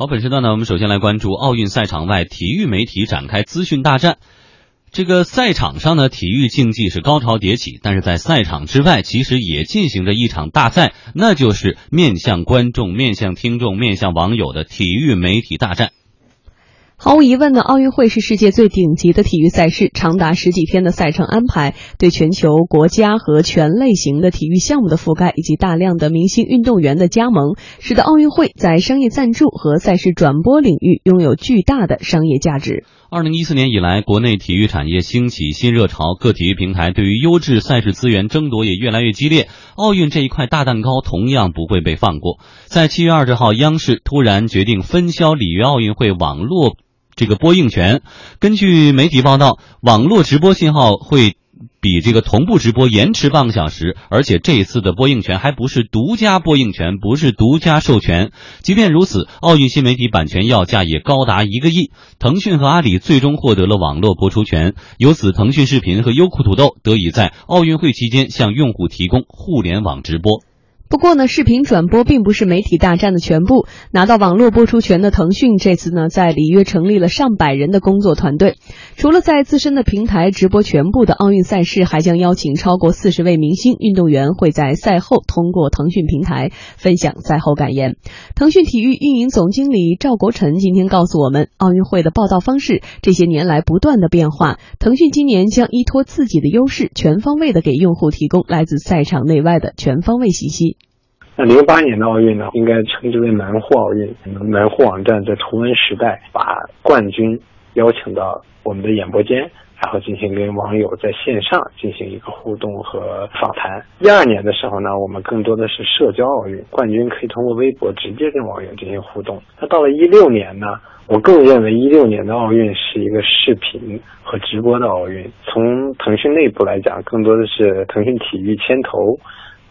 好，本时段呢，我们首先来关注奥运赛场外体育媒体展开资讯大战。这个赛场上呢，体育竞技是高潮迭起，但是在赛场之外，其实也进行着一场大赛，那就是面向观众、面向听众、面向网友的体育媒体大战。毫无疑问呢，奥运会是世界最顶级的体育赛事，长达十几天的赛程安排，对全球国家和全类型的体育项目的覆盖，以及大量的明星运动员的加盟，使得奥运会在商业赞助和赛事转播领域拥有巨大的商业价值。二零一四年以来，国内体育产业兴起新热潮，各体育平台对于优质赛事资源争夺也越来越激烈。奥运这一块大蛋糕同样不会被放过。在七月二十号，央视突然决定分销里约奥运会网络。这个播映权，根据媒体报道，网络直播信号会比这个同步直播延迟半个小时，而且这次的播映权还不是独家播映权，不是独家授权。即便如此，奥运新媒体版权要价也高达一个亿。腾讯和阿里最终获得了网络播出权，由此腾讯视频和优酷土豆得以在奥运会期间向用户提供互联网直播。不过呢，视频转播并不是媒体大战的全部。拿到网络播出权的腾讯，这次呢在里约成立了上百人的工作团队。除了在自身的平台直播全部的奥运赛事，还将邀请超过四十位明星运动员会在赛后通过腾讯平台分享赛后感言。腾讯体育运营总经理赵国臣今天告诉我们，奥运会的报道方式这些年来不断的变化。腾讯今年将依托自己的优势，全方位的给用户提供来自赛场内外的全方位信息。那零八年的奥运呢，应该称之为门户奥运。门户网站在图文时代把冠军邀请到我们的演播间，然后进行跟网友在线上进行一个互动和访谈。一二年的时候呢，我们更多的是社交奥运，冠军可以通过微博直接跟网友进行互动。那到了一六年呢，我更认为一六年的奥运是一个视频和直播的奥运。从腾讯内部来讲，更多的是腾讯体育牵头。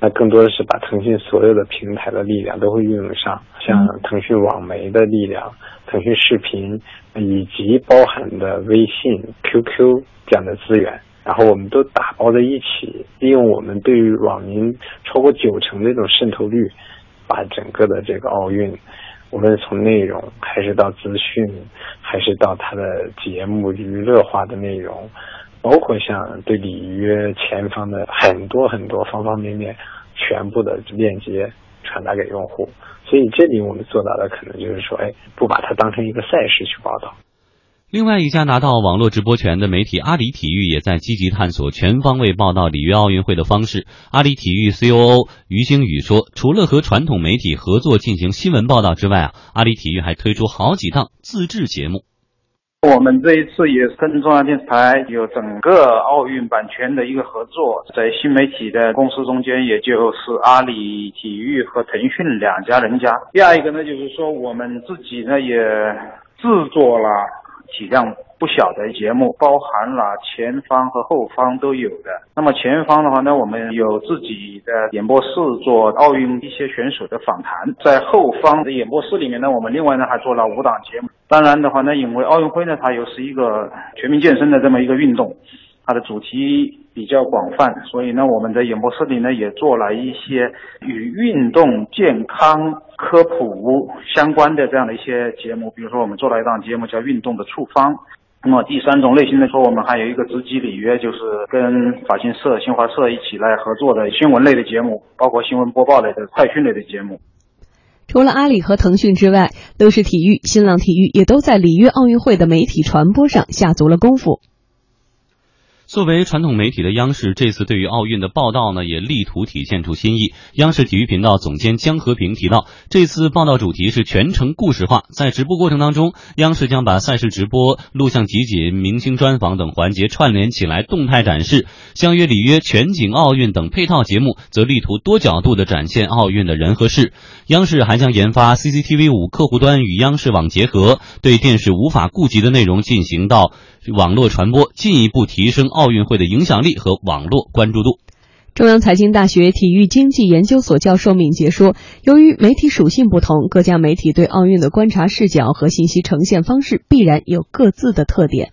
那更多的是把腾讯所有的平台的力量都会运用上，像腾讯网媒的力量、腾讯视频，以及包含的微信、QQ 这样的资源，然后我们都打包在一起，利用我们对于网民超过九成的这种渗透率，把整个的这个奥运，无论从内容还是到资讯，还是到它的节目娱乐化的内容。包括像对里约前方的很多很多方方面面，全部的链接传达给用户，所以这里我们做到的可能就是说，哎，不把它当成一个赛事去报道。另外一家拿到网络直播权的媒体阿里体育也在积极探索全方位报道里约奥运会的方式。阿里体育 COO 于星宇说，除了和传统媒体合作进行新闻报道之外啊，阿里体育还推出好几档自制节目。我们这一次也是跟中央电视台有整个奥运版权的一个合作，在新媒体的公司中间，也就是阿里体育和腾讯两家人家。第二一个呢，就是说我们自己呢也制作了体量。不小的节目，包含了前方和后方都有的。那么前方的话呢，我们有自己的演播室做奥运一些选手的访谈；在后方的演播室里面呢，我们另外呢还做了五档节目。当然的话呢，因为奥运会呢，它又是一个全民健身的这么一个运动，它的主题比较广泛，所以呢，我们在演播室里呢也做了一些与运动健康科普相关的这样的一些节目。比如说，我们做了一档节目叫《运动的处方》。那么第三种类型的说，我们还有一个直击里约，就是跟法新社、新华社一起来合作的新闻类的节目，包括新闻播报类的、快讯类的节目。除了阿里和腾讯之外，乐视体育、新浪体育也都在里约奥运会的媒体传播上下足了功夫。作为传统媒体的央视，这次对于奥运的报道呢，也力图体现出新意。央视体育频道总监江和平提到，这次报道主题是全程故事化，在直播过程当中，央视将把赛事直播、录像集锦、明星专访等环节串联起来，动态展示。相约里约全景奥运等配套节目，则力图多角度的展现奥运的人和事。央视还将研发 CCTV 五客户端与央视网结合，对电视无法顾及的内容进行到网络传播，进一步提升奥运会的影响力和网络关注度。中央财经大学体育经济研究所教授敏捷说：“由于媒体属性不同，各家媒体对奥运的观察视角和信息呈现方式必然有各自的特点。”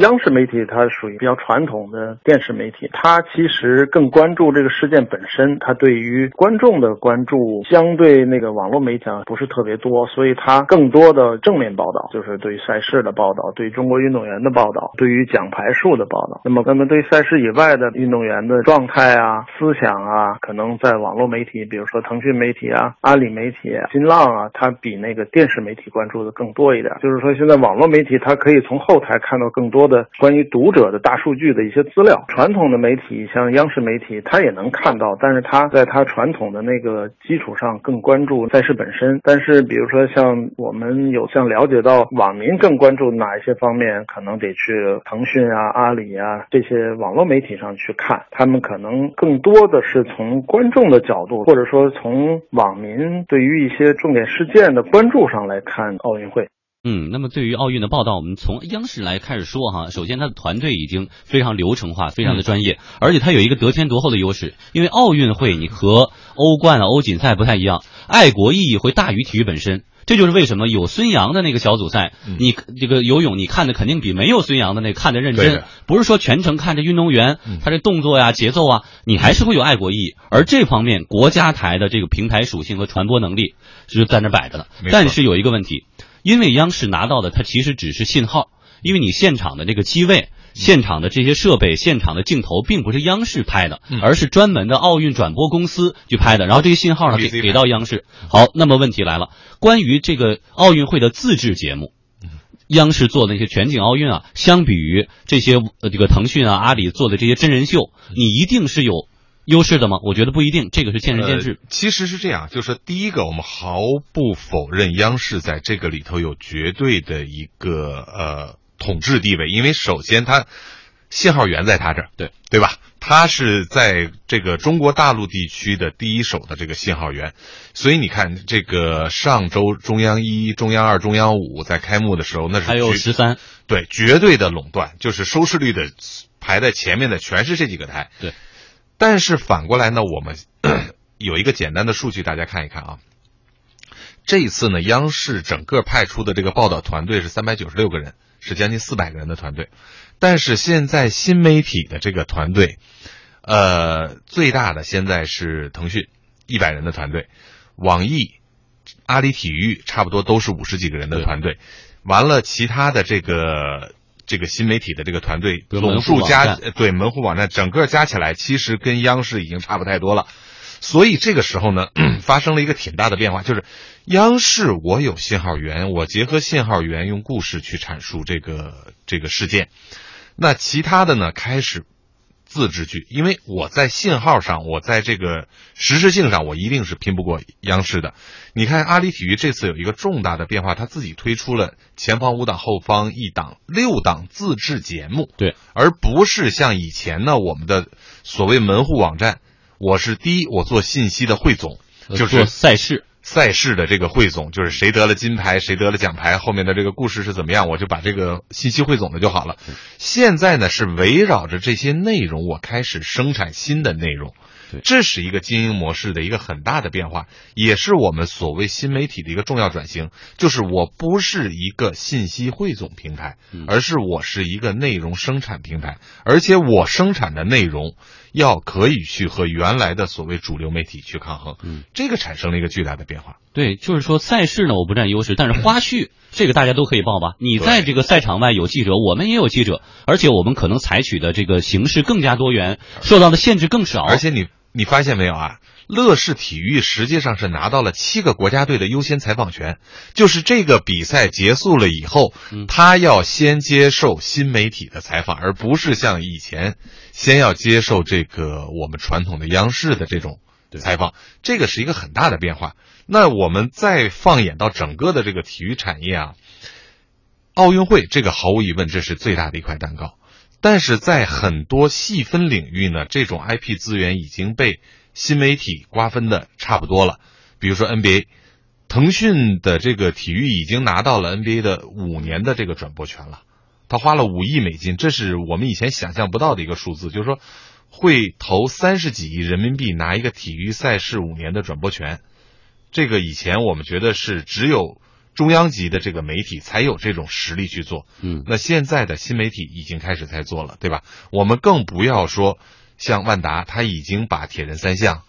央视媒体它属于比较传统的电视媒体，它其实更关注这个事件本身，它对于观众的关注相对那个网络媒体啊不是特别多，所以它更多的正面报道就是对于赛事的报道，对中国运动员的报道，对于奖牌数的报道。那么，那么对赛事以外的运动员的状态啊、思想啊，可能在网络媒体，比如说腾讯媒体啊、阿里媒体、新浪啊，它比那个电视媒体关注的更多一点。就是说，现在网络媒体它可以从后台看到更多。的关于读者的大数据的一些资料，传统的媒体像央视媒体，它也能看到，但是它在它传统的那个基础上更关注赛事本身。但是比如说像我们有像了解到网民更关注哪一些方面，可能得去腾讯啊、阿里啊这些网络媒体上去看，他们可能更多的是从观众的角度，或者说从网民对于一些重点事件的关注上来看奥运会。嗯，那么对于奥运的报道，我们从央视来开始说哈。首先，他的团队已经非常流程化，非常的专业，而且他有一个得天独厚的优势，因为奥运会你和欧冠啊、欧锦赛不太一样，爱国意义会大于体育本身。这就是为什么有孙杨的那个小组赛，你这个游泳你看的肯定比没有孙杨的那看的认真。不是说全程看着运动员他这动作呀、节奏啊，你还是会有爱国意义。而这方面国家台的这个平台属性和传播能力是在那摆着的。但是有一个问题。因为央视拿到的它其实只是信号，因为你现场的这个机位、现场的这些设备、现场的镜头，并不是央视拍的，而是专门的奥运转播公司去拍的。然后这些信号呢给给到央视。好，那么问题来了，关于这个奥运会的自制节目，央视做的那些全景奥运啊，相比于这些呃这个腾讯啊、阿里做的这些真人秀，你一定是有。优势的吗？我觉得不一定，这个是见仁见智。其实是这样，就是第一个，我们毫不否认央视在这个里头有绝对的一个呃统治地位，因为首先它信号源在它这儿，对对吧？它是在这个中国大陆地区的第一手的这个信号源，所以你看，这个上周中央一、中央二、中央五在开幕的时候，那是还有十三，对，绝对的垄断，就是收视率的排在前面的全是这几个台，对。但是反过来呢，我们 有一个简单的数据，大家看一看啊。这一次呢，央视整个派出的这个报道团队是三百九十六个人，是将近四百个人的团队。但是现在新媒体的这个团队，呃，最大的现在是腾讯一百人的团队，网易、阿里体育差不多都是五十几个人的团队。完了，其他的这个。这个新媒体的这个团队总数加对门户网站整个加起来，其实跟央视已经差不太多了。所以这个时候呢，发生了一个挺大的变化，就是央视我有信号源，我结合信号源用故事去阐述这个这个事件。那其他的呢，开始。自制剧，因为我在信号上，我在这个实时性上，我一定是拼不过央视的。你看阿里体育这次有一个重大的变化，他自己推出了前方五档、后方一档六档自制节目，对，而不是像以前呢，我们的所谓门户网站，我是第一，我做信息的汇总，就是赛事。赛事的这个汇总就是谁得了金牌，谁得了奖牌，后面的这个故事是怎么样，我就把这个信息汇总了就好了。现在呢是围绕着这些内容，我开始生产新的内容，这是一个经营模式的一个很大的变化，也是我们所谓新媒体的一个重要转型。就是我不是一个信息汇总平台，而是我是一个内容生产平台，而且我生产的内容。要可以去和原来的所谓主流媒体去抗衡，嗯，这个产生了一个巨大的变化。对，就是说赛事呢，我不占优势，但是花絮这个大家都可以报吧？你在这个赛场外有记者，我们也有记者，而且我们可能采取的这个形式更加多元，受到的限制更少。而且你你发现没有啊？乐视体育实际上是拿到了七个国家队的优先采访权，就是这个比赛结束了以后，他要先接受新媒体的采访，而不是像以前先要接受这个我们传统的央视的这种采访。这个是一个很大的变化。那我们再放眼到整个的这个体育产业啊，奥运会这个毫无疑问这是最大的一块蛋糕，但是在很多细分领域呢，这种 IP 资源已经被。新媒体瓜分的差不多了，比如说 NBA，腾讯的这个体育已经拿到了 NBA 的五年的这个转播权了，他花了五亿美金，这是我们以前想象不到的一个数字，就是说会投三十几亿人民币拿一个体育赛事五年的转播权，这个以前我们觉得是只有中央级的这个媒体才有这种实力去做。嗯，那现在的新媒体已经开始在做了，对吧？我们更不要说像万达，他已经把铁人三项、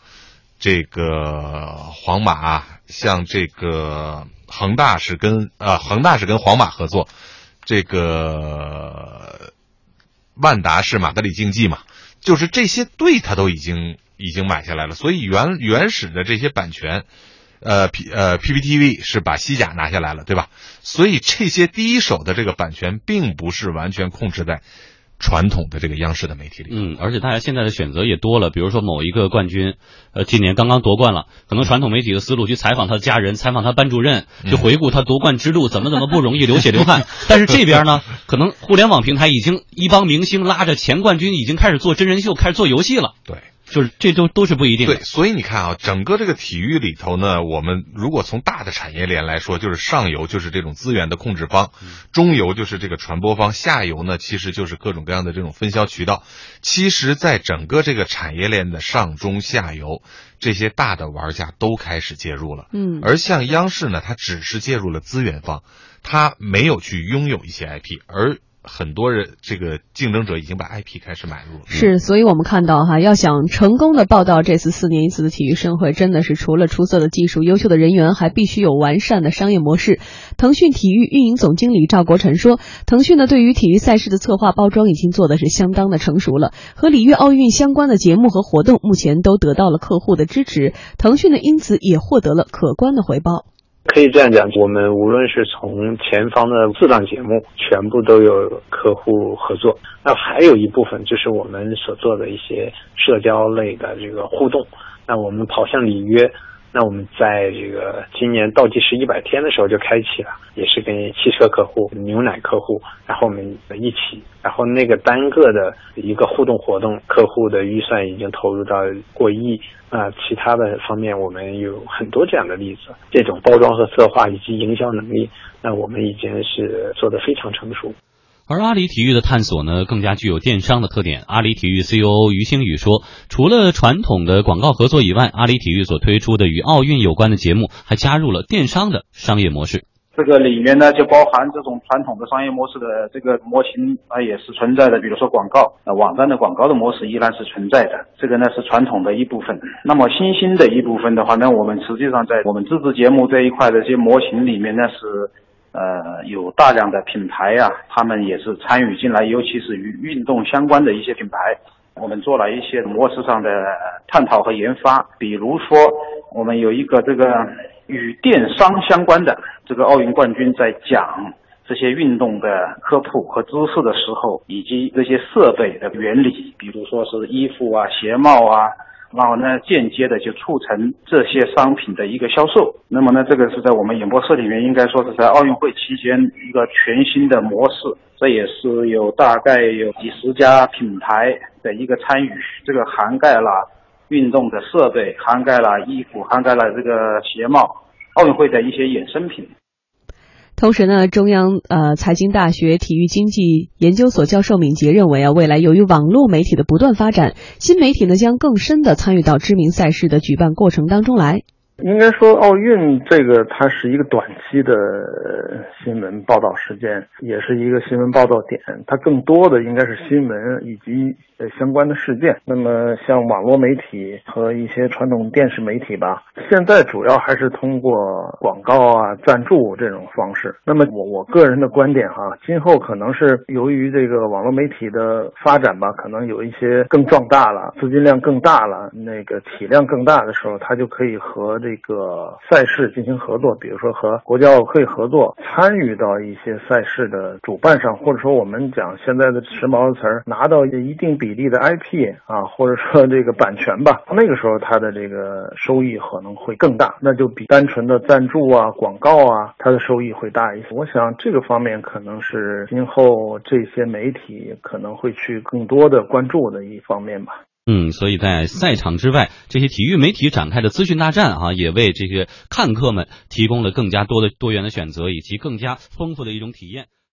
这个皇马，像这个恒大是跟呃恒大是跟皇马合作，这个万达是马德里竞技嘛，就是这些队他都已经已经买下来了，所以原原始的这些版权。呃，P 呃 PPTV 是把西甲拿下来了，对吧？所以这些第一手的这个版权，并不是完全控制在传统的这个央视的媒体里。嗯，而且大家现在的选择也多了，比如说某一个冠军，呃，今年刚刚夺冠了，可能传统媒体的思路去采访他的家人，采访他班主任，去回顾他夺冠之路怎么怎么不容易，流血流汗。但是这边呢，可能互联网平台已经一帮明星拉着前冠军，已经开始做真人秀，开始做游戏了。对。就是这都都是不一定的，对，所以你看啊，整个这个体育里头呢，我们如果从大的产业链来说，就是上游就是这种资源的控制方，中游就是这个传播方，下游呢其实就是各种各样的这种分销渠道。其实，在整个这个产业链的上中下游，这些大的玩家都开始介入了。嗯，而像央视呢，它只是介入了资源方，它没有去拥有一些 IP，而。很多人这个竞争者已经把 IP 开始买入了，是，所以我们看到哈，要想成功的报道这次四年一次的体育盛会，真的是除了出色的技术、优秀的人员，还必须有完善的商业模式。腾讯体育运营总经理赵国臣说，腾讯呢对于体育赛事的策划包装已经做的是相当的成熟了，和里约奥运相关的节目和活动目前都得到了客户的支持，腾讯呢因此也获得了可观的回报。可以这样讲，我们无论是从前方的四档节目，全部都有客户合作。那还有一部分就是我们所做的一些社交类的这个互动。那我们跑向里约。那我们在这个今年倒计时一百天的时候就开启了，也是跟汽车客户、牛奶客户，然后我们一起，然后那个单个的一个互动活动，客户的预算已经投入到过亿。那其他的方面，我们有很多这样的例子。这种包装和策划以及营销能力，那我们已经是做得非常成熟。而阿里体育的探索呢，更加具有电商的特点。阿里体育 C E O 于星宇说，除了传统的广告合作以外，阿里体育所推出的与奥运有关的节目，还加入了电商的商业模式。这个里面呢，就包含这种传统的商业模式的这个模型啊，也是存在的。比如说广告，啊，网站的广告的模式依然是存在的。这个呢是传统的一部分。那么新兴的一部分的话呢，我们实际上在我们自制节目这一块的这些模型里面呢是。呃，有大量的品牌呀，他们也是参与进来，尤其是与运动相关的一些品牌，我们做了一些模式上的探讨和研发。比如说，我们有一个这个与电商相关的这个奥运冠军在讲这些运动的科普和知识的时候，以及这些设备的原理，比如说是衣服啊、鞋帽啊。然后呢，间接的就促成这些商品的一个销售。那么呢，这个是在我们演播室里面，应该说是在奥运会期间一个全新的模式。这也是有大概有几十家品牌的一个参与，这个涵盖了运动的设备，涵盖了衣服，涵盖了这个鞋帽，奥运会的一些衍生品。同时呢，中央呃财经大学体育经济研究所教授敏杰认为啊，未来由于网络媒体的不断发展，新媒体呢将更深的参与到知名赛事的举办过程当中来。应该说，奥运这个它是一个短期的新闻报道时间，也是一个新闻报道点。它更多的应该是新闻以及相关的事件。那么，像网络媒体和一些传统电视媒体吧，现在主要还是通过广告啊、赞助这种方式。那么，我我个人的观点哈，今后可能是由于这个网络媒体的发展吧，可能有一些更壮大了，资金量更大了，那个体量更大的时候，它就可以和。这个赛事进行合作，比如说和国家奥委会合作，参与到一些赛事的主办上，或者说我们讲现在的时髦的词儿，拿到一定比例的 IP 啊，或者说这个版权吧，那个时候它的这个收益可能会更大，那就比单纯的赞助啊、广告啊，它的收益会大一些。我想这个方面可能是今后这些媒体可能会去更多的关注的一方面吧。嗯，所以在赛场之外，这些体育媒体展开的资讯大战啊，也为这些看客们提供了更加多的多元的选择，以及更加丰富的一种体验。